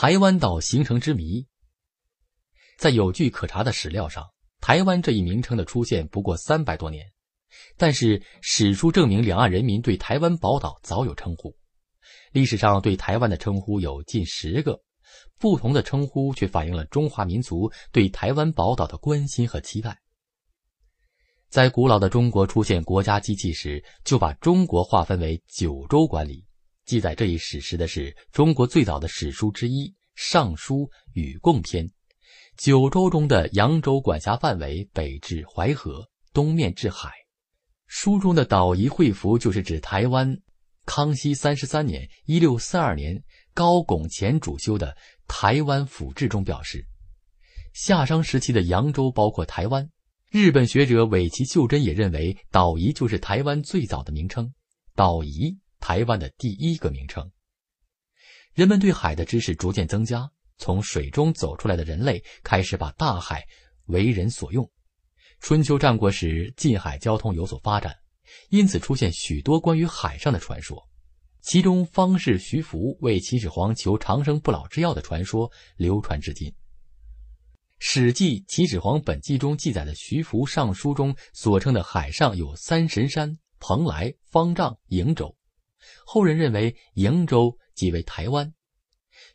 台湾岛形成之谜。在有据可查的史料上，台湾这一名称的出现不过三百多年，但是史书证明两岸人民对台湾宝岛早有称呼。历史上对台湾的称呼有近十个，不同的称呼却反映了中华民族对台湾宝岛的关心和期待。在古老的中国出现国家机器时，就把中国划分为九州管理。记载这一史实的是中国最早的史书之一《尚书·禹贡篇》。九州中的扬州管辖范围北至淮河，东面至海。书中的岛夷会服就是指台湾。康熙三十三年（一六四二年），高拱乾主修的《台湾府志》中表示，夏商时期的扬州包括台湾。日本学者尾崎秀真也认为，岛夷就是台湾最早的名称。岛夷。台湾的第一个名称。人们对海的知识逐渐增加，从水中走出来的人类开始把大海为人所用。春秋战国时，近海交通有所发展，因此出现许多关于海上的传说。其中，方士徐福为秦始皇求长生不老之药的传说流传至今。《史记·秦始皇本纪》中记载的徐福上书中所称的海上有三神山：蓬莱、方丈、瀛洲。后人认为瀛洲即为台湾，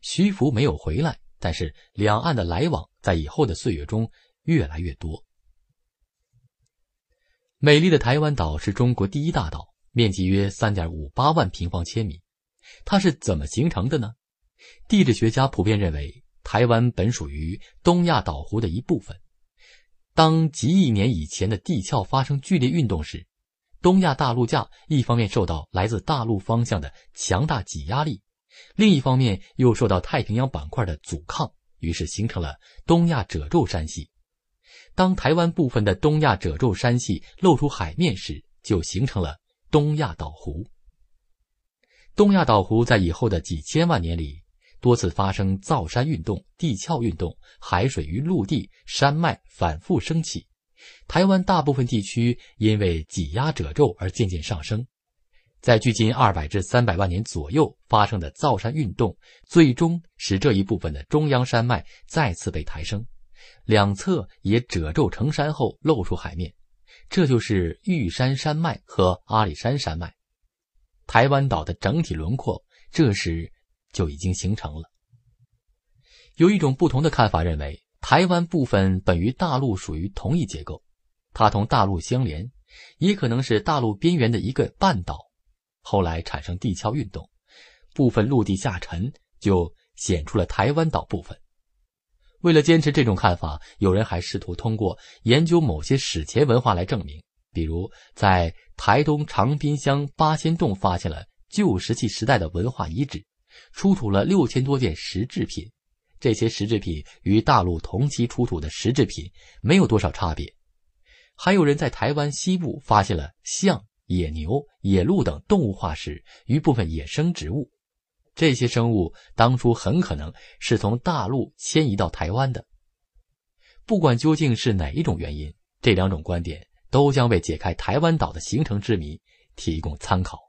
徐福没有回来，但是两岸的来往在以后的岁月中越来越多。美丽的台湾岛是中国第一大岛，面积约三点五八万平方千米。它是怎么形成的呢？地质学家普遍认为，台湾本属于东亚岛弧的一部分。当几亿年以前的地壳发生剧烈运动时，东亚大陆架一方面受到来自大陆方向的强大挤压力，另一方面又受到太平洋板块的阻抗，于是形成了东亚褶皱山系。当台湾部分的东亚褶皱山系露出海面时，就形成了东亚岛弧。东亚岛弧在以后的几千万年里多次发生造山运动、地壳运动，海水与陆地、山脉反复升起。台湾大部分地区因为挤压褶皱而渐渐上升，在距今二百至三百万年左右发生的造山运动，最终使这一部分的中央山脉再次被抬升，两侧也褶皱成山后露出海面，这就是玉山山脉和阿里山山脉。台湾岛的整体轮廓这时就已经形成了。有一种不同的看法认为。台湾部分本与大陆属于同一结构，它同大陆相连，也可能是大陆边缘的一个半岛。后来产生地壳运动，部分陆地下沉，就显出了台湾岛部分。为了坚持这种看法，有人还试图通过研究某些史前文化来证明，比如在台东长滨乡八仙洞发现了旧石器时代的文化遗址，出土了六千多件石制品。这些石制品与大陆同期出土的石制品没有多少差别。还有人在台湾西部发现了象、野牛、野鹿等动物化石与部分野生植物，这些生物当初很可能是从大陆迁移到台湾的。不管究竟是哪一种原因，这两种观点都将为解开台湾岛的形成之谜提供参考。